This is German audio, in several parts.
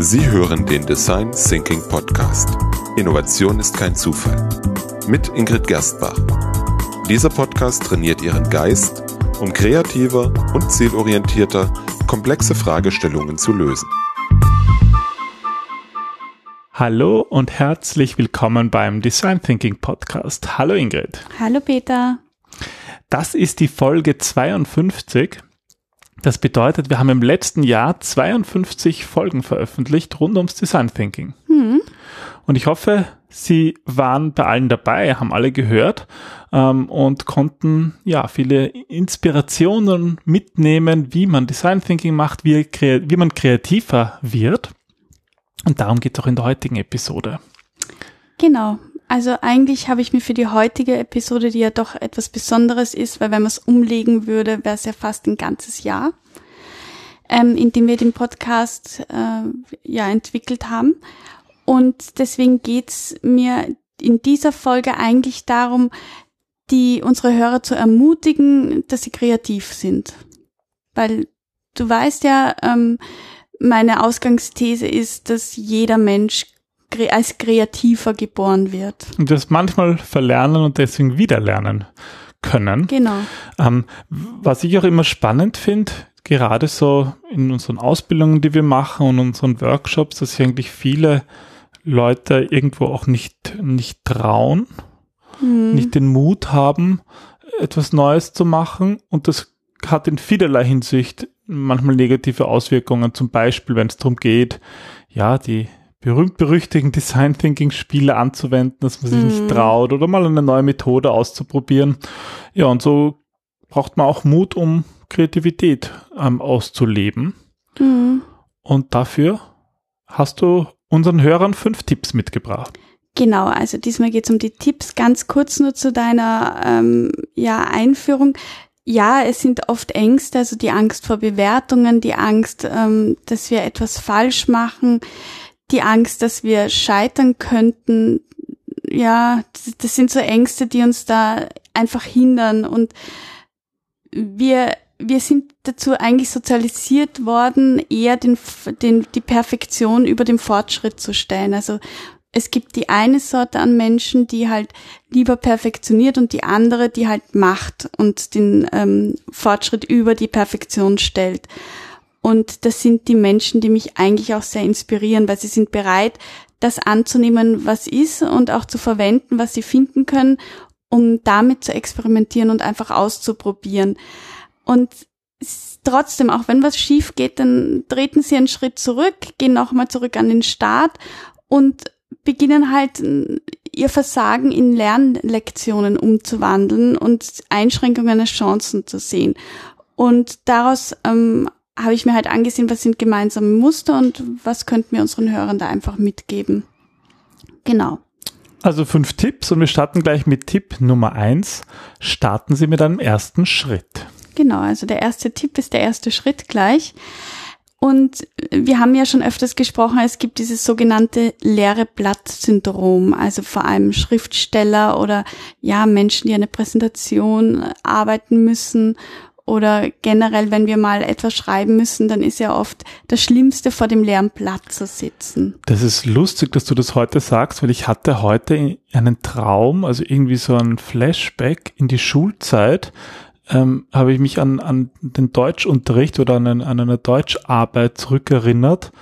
Sie hören den Design Thinking Podcast. Innovation ist kein Zufall. Mit Ingrid Gerstbach. Dieser Podcast trainiert Ihren Geist, um kreativer und zielorientierter komplexe Fragestellungen zu lösen. Hallo und herzlich willkommen beim Design Thinking Podcast. Hallo Ingrid. Hallo Peter. Das ist die Folge 52 das bedeutet, wir haben im letzten Jahr 52 Folgen veröffentlicht rund ums Design Thinking. Mhm. Und ich hoffe, Sie waren bei allen dabei, haben alle gehört ähm, und konnten ja viele Inspirationen mitnehmen, wie man Design Thinking macht, wie, wie man kreativer wird. Und darum geht es auch in der heutigen Episode. Genau. Also eigentlich habe ich mir für die heutige Episode, die ja doch etwas Besonderes ist, weil wenn man es umlegen würde, wäre es ja fast ein ganzes Jahr, ähm, in dem wir den Podcast äh, ja entwickelt haben. Und deswegen geht's mir in dieser Folge eigentlich darum, die unsere Hörer zu ermutigen, dass sie kreativ sind. Weil du weißt ja, ähm, meine Ausgangsthese ist, dass jeder Mensch als Kreativer geboren wird. Und das manchmal verlernen und deswegen wieder lernen können. Genau. Ähm, was ich auch immer spannend finde, gerade so in unseren Ausbildungen, die wir machen und unseren Workshops, dass sich eigentlich viele Leute irgendwo auch nicht, nicht trauen, mhm. nicht den Mut haben, etwas Neues zu machen. Und das hat in vielerlei Hinsicht manchmal negative Auswirkungen. Zum Beispiel, wenn es darum geht, ja, die berühmt-berüchtigten Design Thinking Spiele anzuwenden, dass man sich mhm. nicht traut oder mal eine neue Methode auszuprobieren. Ja, und so braucht man auch Mut, um Kreativität ähm, auszuleben. Mhm. Und dafür hast du unseren Hörern fünf Tipps mitgebracht. Genau, also diesmal geht es um die Tipps. Ganz kurz nur zu deiner ähm, ja, Einführung. Ja, es sind oft Ängste, also die Angst vor Bewertungen, die Angst, ähm, dass wir etwas falsch machen, die Angst, dass wir scheitern könnten, ja, das sind so Ängste, die uns da einfach hindern und wir wir sind dazu eigentlich sozialisiert worden, eher den, den, die Perfektion über dem Fortschritt zu stellen. Also es gibt die eine Sorte an Menschen, die halt lieber perfektioniert und die andere, die halt macht und den ähm, Fortschritt über die Perfektion stellt. Und das sind die Menschen, die mich eigentlich auch sehr inspirieren, weil sie sind bereit, das anzunehmen, was ist und auch zu verwenden, was sie finden können, um damit zu experimentieren und einfach auszuprobieren. Und trotzdem, auch wenn was schief geht, dann treten sie einen Schritt zurück, gehen nochmal zurück an den Start und beginnen halt ihr Versagen in Lernlektionen umzuwandeln und Einschränkungen als Chancen zu sehen. Und daraus ähm, habe ich mir halt angesehen, was sind gemeinsame Muster und was könnten wir unseren Hörern da einfach mitgeben. Genau. Also fünf Tipps und wir starten gleich mit Tipp Nummer eins. Starten Sie mit einem ersten Schritt. Genau, also der erste Tipp ist der erste Schritt gleich. Und wir haben ja schon öfters gesprochen, es gibt dieses sogenannte leere Blatt-Syndrom, also vor allem Schriftsteller oder ja Menschen, die eine Präsentation arbeiten müssen oder generell, wenn wir mal etwas schreiben müssen, dann ist ja oft das Schlimmste vor dem leeren Blatt zu sitzen. Das ist lustig, dass du das heute sagst, weil ich hatte heute einen Traum, also irgendwie so ein Flashback in die Schulzeit, ähm, habe ich mich an, an den Deutschunterricht oder an, an eine Deutscharbeit zurückerinnert,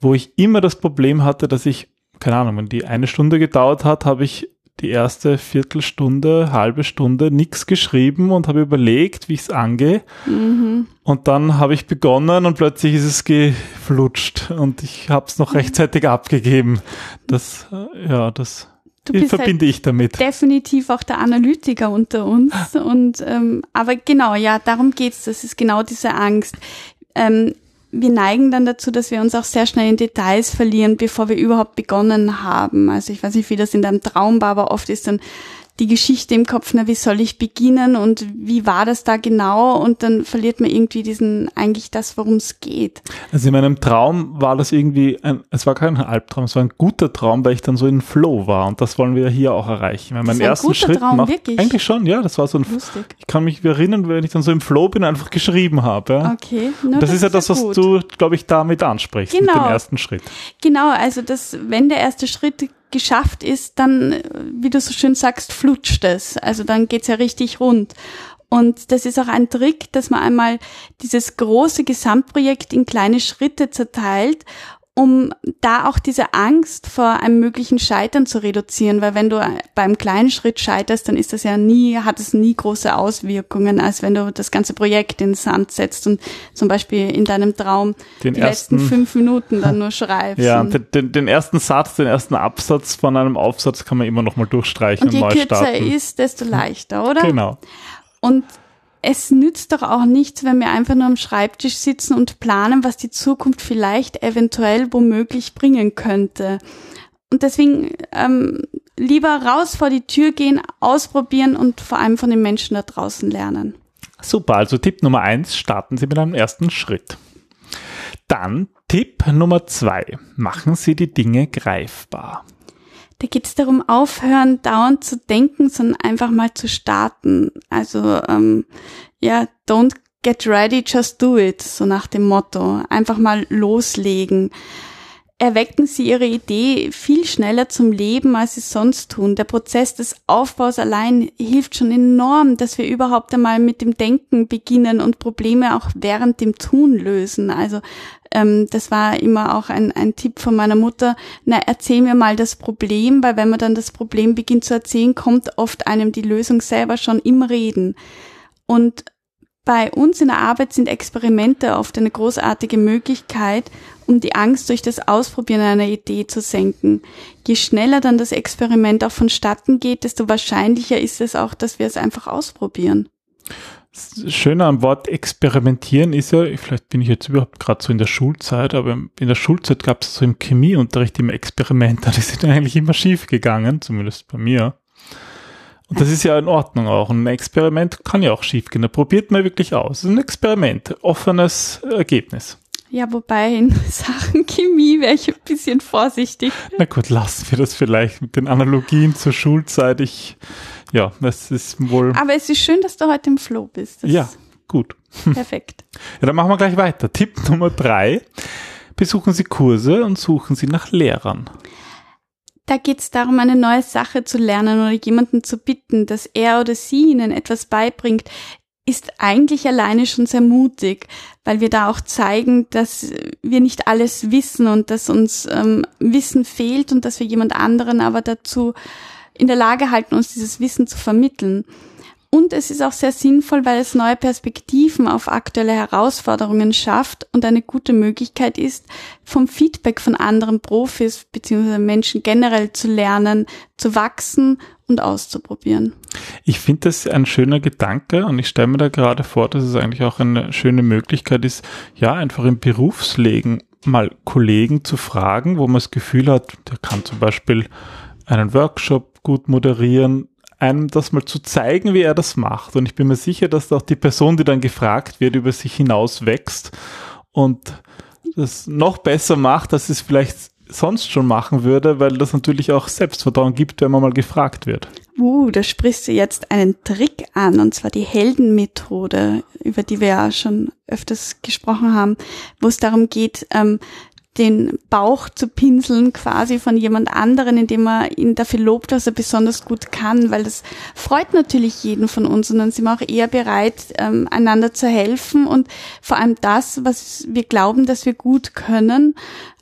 wo ich immer das Problem hatte, dass ich, keine Ahnung, wenn die eine Stunde gedauert hat, habe ich die erste Viertelstunde, halbe Stunde nichts geschrieben und habe überlegt, wie ich es angehe. Mhm. Und dann habe ich begonnen und plötzlich ist es geflutscht und ich habe es noch mhm. rechtzeitig abgegeben. Das, äh, ja, das verbinde halt ich damit. Definitiv auch der Analytiker unter uns. und ähm, aber genau, ja, darum geht's. Das ist genau diese Angst. Ähm, wir neigen dann dazu, dass wir uns auch sehr schnell in Details verlieren, bevor wir überhaupt begonnen haben. Also ich weiß nicht, wie das in deinem Traum war, aber oft ist dann die Geschichte im Kopf, na, wie soll ich beginnen und wie war das da genau? Und dann verliert man irgendwie diesen, eigentlich das, worum es geht. Also in meinem Traum war das irgendwie, ein, es war kein Albtraum, es war ein guter Traum, weil ich dann so in Flow war und das wollen wir hier auch erreichen. Wenn man ersten Schritt Traum, macht, wirklich? eigentlich schon, ja, das war so ein, Lustig. ich kann mich erinnern, wenn ich dann so im Flow bin, einfach geschrieben habe. Ja. Okay. No, das, ist ja das, was gut. du, glaube ich, damit ansprichst, mit Genau. dem ersten Schritt. Genau, also das, wenn der erste Schritt geschafft ist, dann, äh, wie du so schön sagst, flutscht es. Also dann geht's ja richtig rund. Und das ist auch ein Trick, dass man einmal dieses große Gesamtprojekt in kleine Schritte zerteilt, um da auch diese Angst vor einem möglichen Scheitern zu reduzieren, weil wenn du beim kleinen Schritt scheiterst, dann ist das ja nie, hat es nie große Auswirkungen, als wenn du das ganze Projekt in den Sand setzt und zum Beispiel in deinem Traum Den die letzten ersten- fünf Minuten dann nur schreibst. Ja, den, den, ersten Satz, den ersten Absatz von einem Aufsatz kann man immer noch mal durchstreichen Und und, je neu kürzer er starten. ist, desto leichter, oder? Genau. Und es nützt doch auch nichts, wenn wir einfach nur am Schreibtisch sitzen und planen, was die Zukunft vielleicht eventuell womöglich bringen könnte. Und deswegen ähm, lieber raus vor die Tür gehen, ausprobieren und vor allem von den Menschen da draußen lernen. Super, also Tipp Nummer eins, starten Sie mit einem ersten Schritt. Dann Tipp Nummer zwei, machen Sie die Dinge greifbar. Da geht es darum, aufhören, dauernd zu denken, sondern einfach mal zu starten. Also ähm, ja, don't get ready, just do it, so nach dem Motto. Einfach mal loslegen. Erwecken Sie Ihre Idee viel schneller zum Leben, als Sie sonst tun. Der Prozess des Aufbaus allein hilft schon enorm, dass wir überhaupt einmal mit dem Denken beginnen und Probleme auch während dem Tun lösen. Also ähm, das war immer auch ein, ein Tipp von meiner Mutter. Na, erzähl mir mal das Problem, weil wenn man dann das Problem beginnt zu erzählen, kommt oft einem die Lösung selber schon im Reden. Und bei uns in der Arbeit sind Experimente oft eine großartige Möglichkeit, um die Angst durch das Ausprobieren einer Idee zu senken. Je schneller dann das Experiment auch vonstatten geht, desto wahrscheinlicher ist es auch, dass wir es einfach ausprobieren. Das Schöne am Wort experimentieren ist ja, vielleicht bin ich jetzt überhaupt gerade so in der Schulzeit, aber in der Schulzeit gab es so im Chemieunterricht immer Experimente, die sind eigentlich immer schief gegangen, zumindest bei mir. Und das ist ja in Ordnung auch. Ein Experiment kann ja auch schief gehen. Da probiert man wirklich aus. Es ist ein Experiment, offenes Ergebnis. Ja, wobei in Sachen Chemie wäre ich ein bisschen vorsichtig. Na gut, lassen wir das vielleicht mit den Analogien zur Schulzeit. Ich, ja, das ist wohl, Aber es ist schön, dass du heute im Flow bist. Das ja, gut. perfekt. Ja, dann machen wir gleich weiter. Tipp Nummer drei. Besuchen Sie Kurse und suchen Sie nach Lehrern. Da geht es darum, eine neue Sache zu lernen oder jemanden zu bitten, dass er oder sie ihnen etwas beibringt, ist eigentlich alleine schon sehr mutig, weil wir da auch zeigen, dass wir nicht alles wissen und dass uns ähm, Wissen fehlt und dass wir jemand anderen aber dazu in der Lage halten, uns dieses Wissen zu vermitteln. Und es ist auch sehr sinnvoll, weil es neue Perspektiven auf aktuelle Herausforderungen schafft und eine gute Möglichkeit ist, vom Feedback von anderen Profis bzw. Menschen generell zu lernen, zu wachsen und auszuprobieren. Ich finde das ein schöner Gedanke und ich stelle mir da gerade vor, dass es eigentlich auch eine schöne Möglichkeit ist, ja, einfach im Berufsleben mal Kollegen zu fragen, wo man das Gefühl hat, der kann zum Beispiel einen Workshop gut moderieren, einem das mal zu zeigen, wie er das macht. Und ich bin mir sicher, dass auch die Person, die dann gefragt wird, über sich hinaus wächst und das noch besser macht, als es vielleicht sonst schon machen würde, weil das natürlich auch Selbstvertrauen gibt, wenn man mal gefragt wird. Uh, da sprichst du jetzt einen Trick an, und zwar die Heldenmethode, über die wir ja schon öfters gesprochen haben, wo es darum geht, ähm, den Bauch zu pinseln quasi von jemand anderen, indem man ihn dafür lobt, was er besonders gut kann, weil das freut natürlich jeden von uns und dann sind wir auch eher bereit, ähm, einander zu helfen und vor allem das, was wir glauben, dass wir gut können,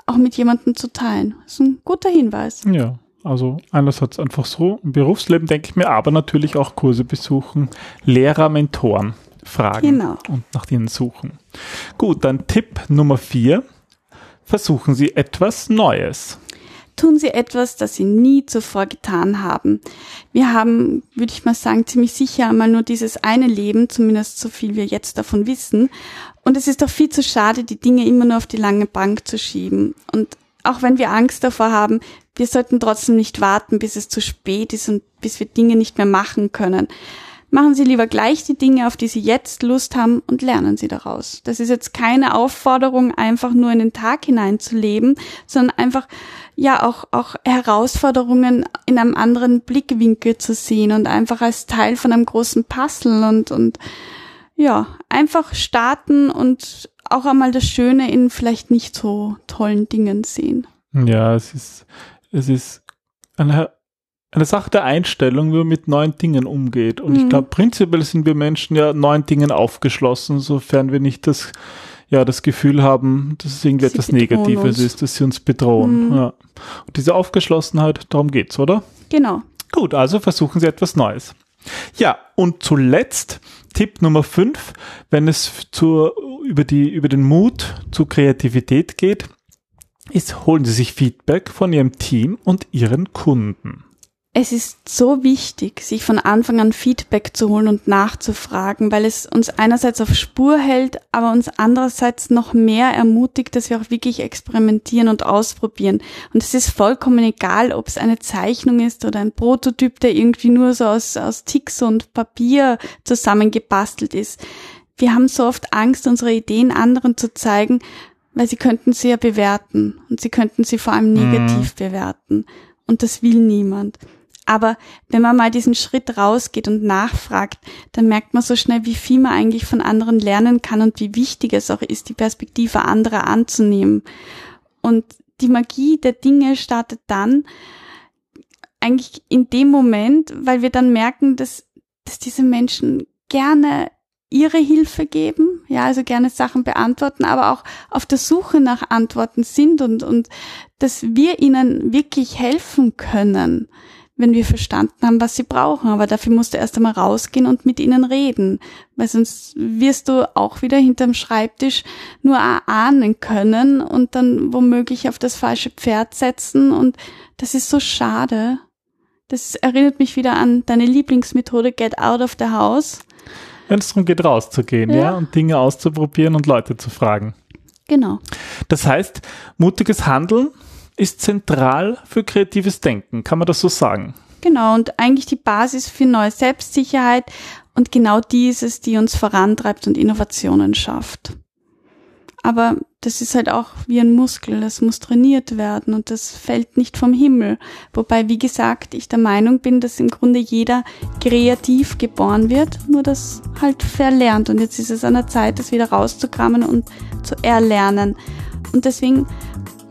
auch mit jemandem zu teilen. Das ist ein guter Hinweis. Ja, also einerseits einfach so im Berufsleben denke ich mir, aber natürlich auch Kurse besuchen, Lehrer, Mentoren fragen Genau. und nach denen suchen. Gut, dann Tipp Nummer vier. Versuchen Sie etwas Neues. tun sie etwas, das sie nie zuvor getan haben. Wir haben, würde ich mal sagen, ziemlich sicher einmal nur dieses eine Leben, zumindest so viel wir jetzt davon wissen. Und es ist doch viel zu schade, die Dinge immer nur auf die lange Bank zu schieben. Und auch wenn wir Angst davor haben, wir sollten trotzdem nicht warten, bis es zu spät ist und bis wir Dinge nicht mehr machen können. Machen Sie lieber gleich die Dinge, auf die Sie jetzt Lust haben und lernen Sie daraus. Das ist jetzt keine Aufforderung, einfach nur in den Tag hineinzuleben, sondern einfach ja auch, auch Herausforderungen in einem anderen Blickwinkel zu sehen und einfach als Teil von einem großen Puzzle und, und ja, einfach starten und auch einmal das Schöne in vielleicht nicht so tollen Dingen sehen. Ja, es ist, es ist eine, eine Sache der Einstellung, wie man mit neuen Dingen umgeht. Und mhm. ich glaube, prinzipiell sind wir Menschen ja neuen Dingen aufgeschlossen, sofern wir nicht das ja das Gefühl haben, dass es irgendwie sie etwas Negatives uns. ist, dass sie uns bedrohen. Mhm. Ja. Und diese Aufgeschlossenheit, darum geht's, oder? Genau. Gut, also versuchen Sie etwas Neues. Ja, und zuletzt Tipp Nummer 5, wenn es zur, über, die, über den Mut zur Kreativität geht, ist, holen Sie sich Feedback von Ihrem Team und Ihren Kunden. Es ist so wichtig, sich von Anfang an Feedback zu holen und nachzufragen, weil es uns einerseits auf Spur hält, aber uns andererseits noch mehr ermutigt, dass wir auch wirklich experimentieren und ausprobieren. Und es ist vollkommen egal, ob es eine Zeichnung ist oder ein Prototyp, der irgendwie nur so aus, aus Ticks und Papier zusammengebastelt ist. Wir haben so oft Angst, unsere Ideen anderen zu zeigen, weil sie könnten sie ja bewerten und sie könnten sie vor allem negativ mhm. bewerten. Und das will niemand. Aber wenn man mal diesen Schritt rausgeht und nachfragt, dann merkt man so schnell, wie viel man eigentlich von anderen lernen kann und wie wichtig es auch ist, die Perspektive anderer anzunehmen. Und die Magie der Dinge startet dann eigentlich in dem Moment, weil wir dann merken, dass, dass diese Menschen gerne ihre Hilfe geben, ja, also gerne Sachen beantworten, aber auch auf der Suche nach Antworten sind und, und dass wir ihnen wirklich helfen können wenn wir verstanden haben, was sie brauchen. Aber dafür musst du erst einmal rausgehen und mit ihnen reden, weil sonst wirst du auch wieder hinterm Schreibtisch nur ahnen können und dann womöglich auf das falsche Pferd setzen. Und das ist so schade. Das erinnert mich wieder an deine Lieblingsmethode Get Out of the House. Wenn es darum geht, rauszugehen, ja. ja, und Dinge auszuprobieren und Leute zu fragen. Genau. Das heißt, mutiges Handeln ist zentral für kreatives Denken. Kann man das so sagen? Genau, und eigentlich die Basis für neue Selbstsicherheit und genau dieses, die uns vorantreibt und Innovationen schafft. Aber das ist halt auch wie ein Muskel, das muss trainiert werden und das fällt nicht vom Himmel. Wobei, wie gesagt, ich der Meinung bin, dass im Grunde jeder kreativ geboren wird, nur das halt verlernt. Und jetzt ist es an der Zeit, das wieder rauszukramen und zu erlernen. Und deswegen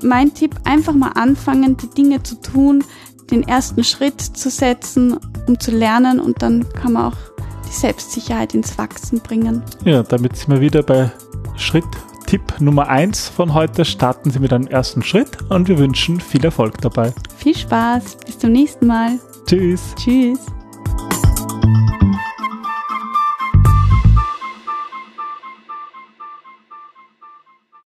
mein Tipp, einfach mal anfangen, die Dinge zu tun, den ersten Schritt zu setzen, um zu lernen und dann kann man auch die Selbstsicherheit ins Wachsen bringen. Ja, damit sind wir wieder bei Schritt Tipp Nummer 1 von heute. Starten Sie mit einem ersten Schritt und wir wünschen viel Erfolg dabei. Viel Spaß, bis zum nächsten Mal. Tschüss. Tschüss.